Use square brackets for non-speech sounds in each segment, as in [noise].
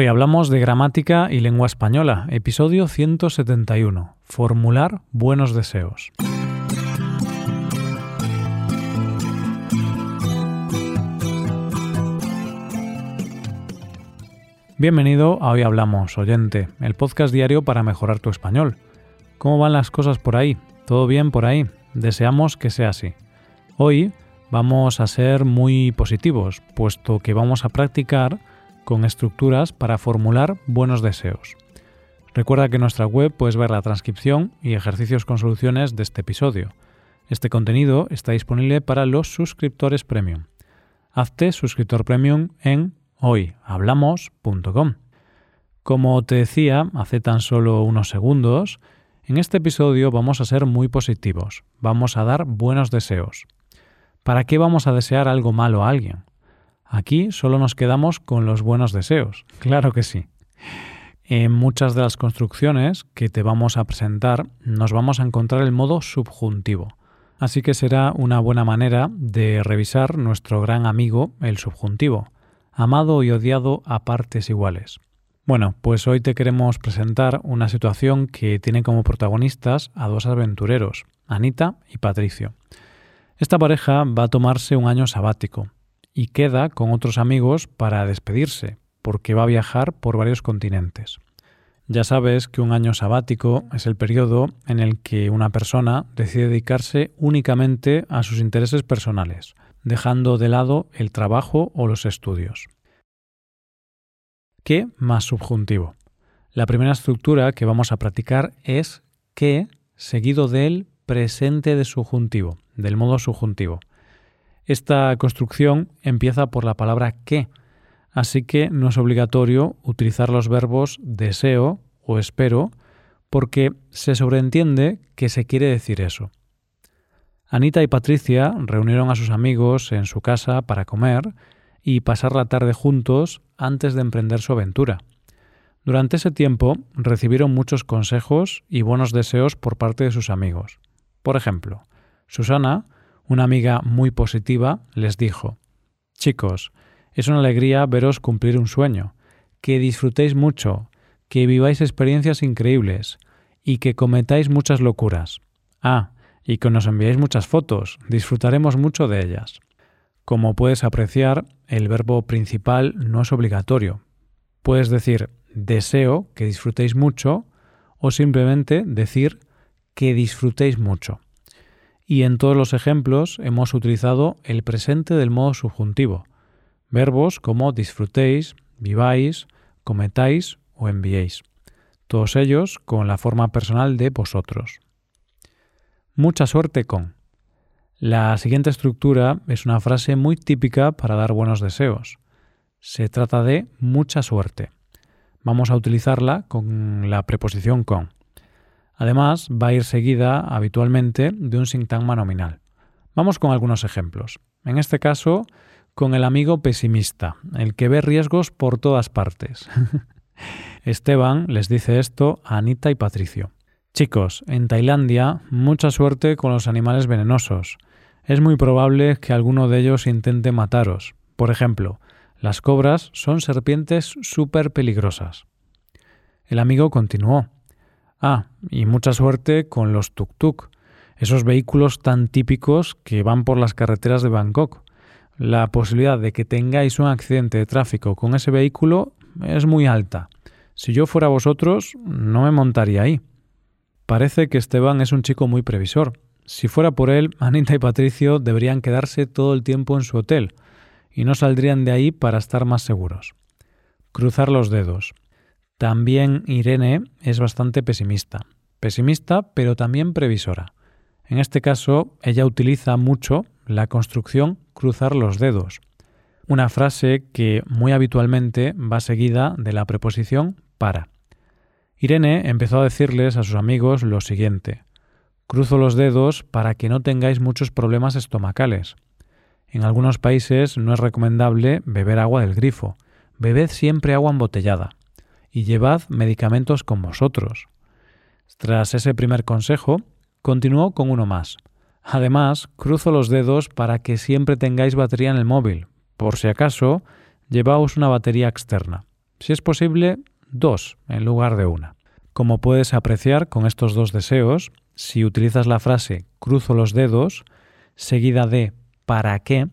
Hoy hablamos de gramática y lengua española, episodio 171, formular buenos deseos. Bienvenido a Hoy Hablamos, oyente, el podcast diario para mejorar tu español. ¿Cómo van las cosas por ahí? ¿Todo bien por ahí? Deseamos que sea así. Hoy vamos a ser muy positivos, puesto que vamos a practicar con estructuras para formular buenos deseos. Recuerda que en nuestra web puedes ver la transcripción y ejercicios con soluciones de este episodio. Este contenido está disponible para los suscriptores premium. Hazte suscriptor premium en hoyhablamos.com. Como te decía hace tan solo unos segundos, en este episodio vamos a ser muy positivos, vamos a dar buenos deseos. ¿Para qué vamos a desear algo malo a alguien? Aquí solo nos quedamos con los buenos deseos, claro que sí. En muchas de las construcciones que te vamos a presentar nos vamos a encontrar el modo subjuntivo, así que será una buena manera de revisar nuestro gran amigo el subjuntivo, amado y odiado a partes iguales. Bueno, pues hoy te queremos presentar una situación que tiene como protagonistas a dos aventureros, Anita y Patricio. Esta pareja va a tomarse un año sabático, y queda con otros amigos para despedirse, porque va a viajar por varios continentes. Ya sabes que un año sabático es el periodo en el que una persona decide dedicarse únicamente a sus intereses personales, dejando de lado el trabajo o los estudios. ¿Qué más subjuntivo? La primera estructura que vamos a practicar es que seguido del presente de subjuntivo, del modo subjuntivo. Esta construcción empieza por la palabra que, así que no es obligatorio utilizar los verbos deseo o espero porque se sobreentiende que se quiere decir eso. Anita y Patricia reunieron a sus amigos en su casa para comer y pasar la tarde juntos antes de emprender su aventura. Durante ese tiempo recibieron muchos consejos y buenos deseos por parte de sus amigos. Por ejemplo, Susana una amiga muy positiva les dijo Chicos, es una alegría veros cumplir un sueño, que disfrutéis mucho, que viváis experiencias increíbles y que cometáis muchas locuras. Ah, y que nos enviéis muchas fotos, disfrutaremos mucho de ellas. Como puedes apreciar, el verbo principal no es obligatorio. Puedes decir deseo que disfrutéis mucho o simplemente decir que disfrutéis mucho y en todos los ejemplos hemos utilizado el presente del modo subjuntivo, verbos como disfrutéis, viváis, cometáis o enviéis, todos ellos con la forma personal de vosotros. Mucha suerte con. La siguiente estructura es una frase muy típica para dar buenos deseos. Se trata de mucha suerte. Vamos a utilizarla con la preposición con. Además, va a ir seguida habitualmente de un sintagma nominal. Vamos con algunos ejemplos. En este caso, con el amigo pesimista, el que ve riesgos por todas partes. [laughs] Esteban les dice esto a Anita y Patricio. Chicos, en Tailandia, mucha suerte con los animales venenosos. Es muy probable que alguno de ellos intente mataros. Por ejemplo, las cobras son serpientes súper peligrosas. El amigo continuó. Ah, y mucha suerte con los tuk-tuk, esos vehículos tan típicos que van por las carreteras de Bangkok. La posibilidad de que tengáis un accidente de tráfico con ese vehículo es muy alta. Si yo fuera vosotros, no me montaría ahí. Parece que Esteban es un chico muy previsor. Si fuera por él, Anita y Patricio deberían quedarse todo el tiempo en su hotel y no saldrían de ahí para estar más seguros. Cruzar los dedos. También Irene es bastante pesimista. Pesimista, pero también previsora. En este caso, ella utiliza mucho la construcción cruzar los dedos, una frase que muy habitualmente va seguida de la preposición para. Irene empezó a decirles a sus amigos lo siguiente. Cruzo los dedos para que no tengáis muchos problemas estomacales. En algunos países no es recomendable beber agua del grifo. Bebed siempre agua embotellada y llevad medicamentos con vosotros. Tras ese primer consejo, continuó con uno más. Además, cruzo los dedos para que siempre tengáis batería en el móvil. Por si acaso, llevaos una batería externa. Si es posible, dos en lugar de una. Como puedes apreciar con estos dos deseos, si utilizas la frase cruzo los dedos, seguida de ¿para qué?,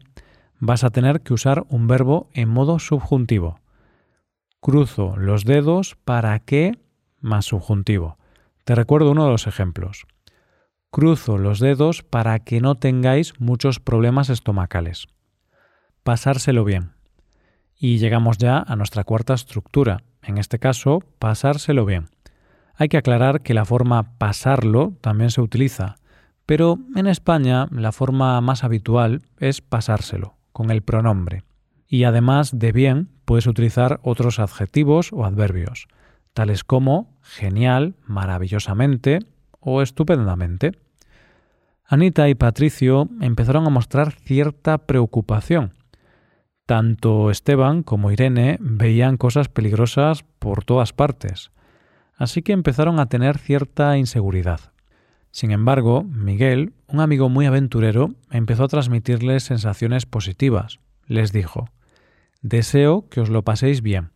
vas a tener que usar un verbo en modo subjuntivo. Cruzo los dedos para qué más subjuntivo. Te recuerdo uno de los ejemplos. Cruzo los dedos para que no tengáis muchos problemas estomacales. Pasárselo bien. Y llegamos ya a nuestra cuarta estructura, en este caso, pasárselo bien. Hay que aclarar que la forma pasarlo también se utiliza, pero en España la forma más habitual es pasárselo, con el pronombre. Y además de bien, puedes utilizar otros adjetivos o adverbios, tales como genial, maravillosamente o estupendamente. Anita y Patricio empezaron a mostrar cierta preocupación. Tanto Esteban como Irene veían cosas peligrosas por todas partes, así que empezaron a tener cierta inseguridad. Sin embargo, Miguel, un amigo muy aventurero, empezó a transmitirles sensaciones positivas. Les dijo, Deseo que os lo paséis bien.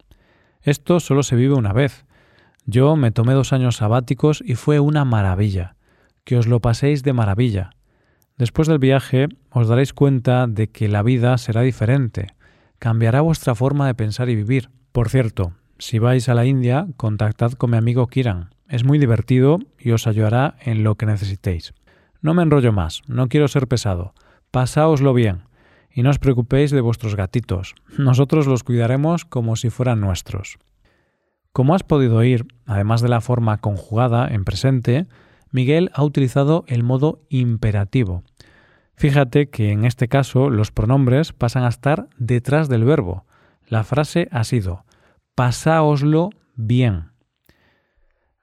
Esto solo se vive una vez. Yo me tomé dos años sabáticos y fue una maravilla. Que os lo paséis de maravilla. Después del viaje os daréis cuenta de que la vida será diferente. Cambiará vuestra forma de pensar y vivir. Por cierto, si vais a la India, contactad con mi amigo Kiran. Es muy divertido y os ayudará en lo que necesitéis. No me enrollo más, no quiero ser pesado. Pasáoslo bien y no os preocupéis de vuestros gatitos. Nosotros los cuidaremos como si fueran nuestros. Como has podido oír, además de la forma conjugada en presente, Miguel ha utilizado el modo imperativo. Fíjate que en este caso los pronombres pasan a estar detrás del verbo. La frase ha sido pasáoslo bien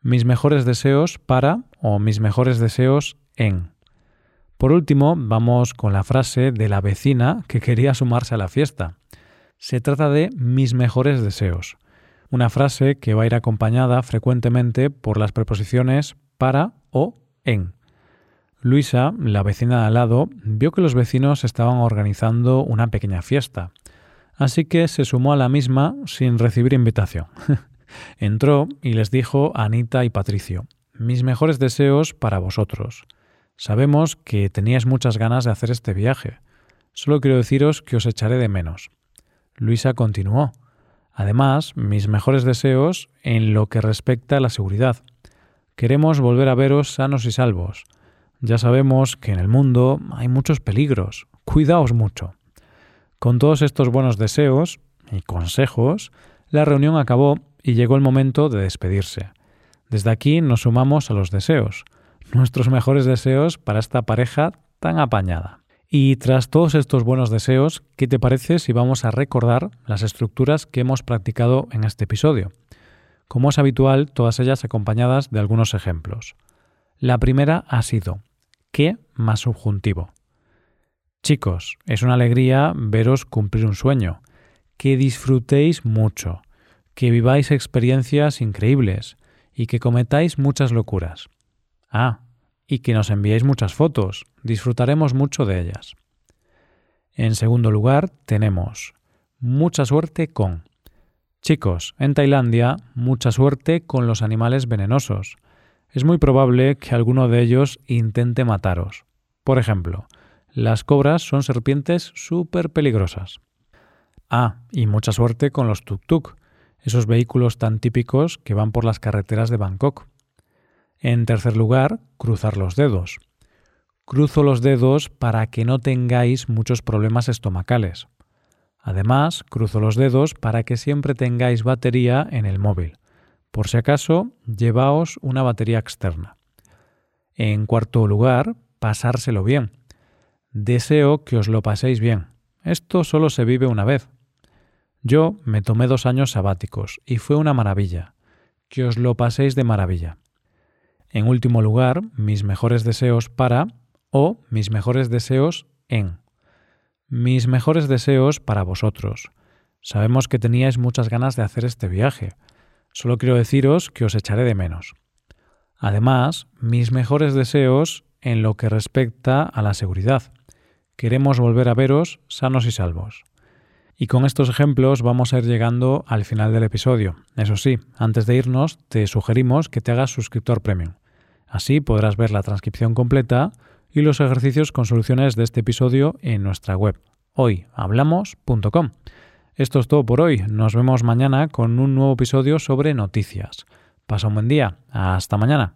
mis mejores deseos para o mis mejores deseos en. Por último, vamos con la frase de la vecina que quería sumarse a la fiesta. Se trata de mis mejores deseos, una frase que va a ir acompañada frecuentemente por las preposiciones para o en. Luisa, la vecina de al lado, vio que los vecinos estaban organizando una pequeña fiesta, así que se sumó a la misma sin recibir invitación. [laughs] Entró y les dijo a Anita y Patricio, mis mejores deseos para vosotros. Sabemos que teníais muchas ganas de hacer este viaje. Solo quiero deciros que os echaré de menos. Luisa continuó. Además, mis mejores deseos en lo que respecta a la seguridad. Queremos volver a veros sanos y salvos. Ya sabemos que en el mundo hay muchos peligros. Cuidaos mucho. Con todos estos buenos deseos y consejos, la reunión acabó y llegó el momento de despedirse. Desde aquí nos sumamos a los deseos, nuestros mejores deseos para esta pareja tan apañada. Y tras todos estos buenos deseos, ¿qué te parece si vamos a recordar las estructuras que hemos practicado en este episodio? Como es habitual, todas ellas acompañadas de algunos ejemplos. La primera ha sido ¿qué más subjuntivo? Chicos, es una alegría veros cumplir un sueño. Que disfrutéis mucho que viváis experiencias increíbles y que cometáis muchas locuras. Ah, y que nos enviéis muchas fotos, disfrutaremos mucho de ellas. En segundo lugar, tenemos mucha suerte con. Chicos, en Tailandia, mucha suerte con los animales venenosos. Es muy probable que alguno de ellos intente mataros. Por ejemplo, las cobras son serpientes súper peligrosas. Ah, y mucha suerte con los tuk-tuk esos vehículos tan típicos que van por las carreteras de Bangkok. En tercer lugar, cruzar los dedos. Cruzo los dedos para que no tengáis muchos problemas estomacales. Además, cruzo los dedos para que siempre tengáis batería en el móvil. Por si acaso, llevaos una batería externa. En cuarto lugar, pasárselo bien. Deseo que os lo paséis bien. Esto solo se vive una vez. Yo me tomé dos años sabáticos y fue una maravilla. Que os lo paséis de maravilla. En último lugar, mis mejores deseos para o mis mejores deseos en. Mis mejores deseos para vosotros. Sabemos que teníais muchas ganas de hacer este viaje. Solo quiero deciros que os echaré de menos. Además, mis mejores deseos en lo que respecta a la seguridad. Queremos volver a veros sanos y salvos. Y con estos ejemplos vamos a ir llegando al final del episodio. Eso sí, antes de irnos, te sugerimos que te hagas suscriptor premium. Así podrás ver la transcripción completa y los ejercicios con soluciones de este episodio en nuestra web hoyhablamos.com. Esto es todo por hoy. Nos vemos mañana con un nuevo episodio sobre noticias. Pasa un buen día. Hasta mañana.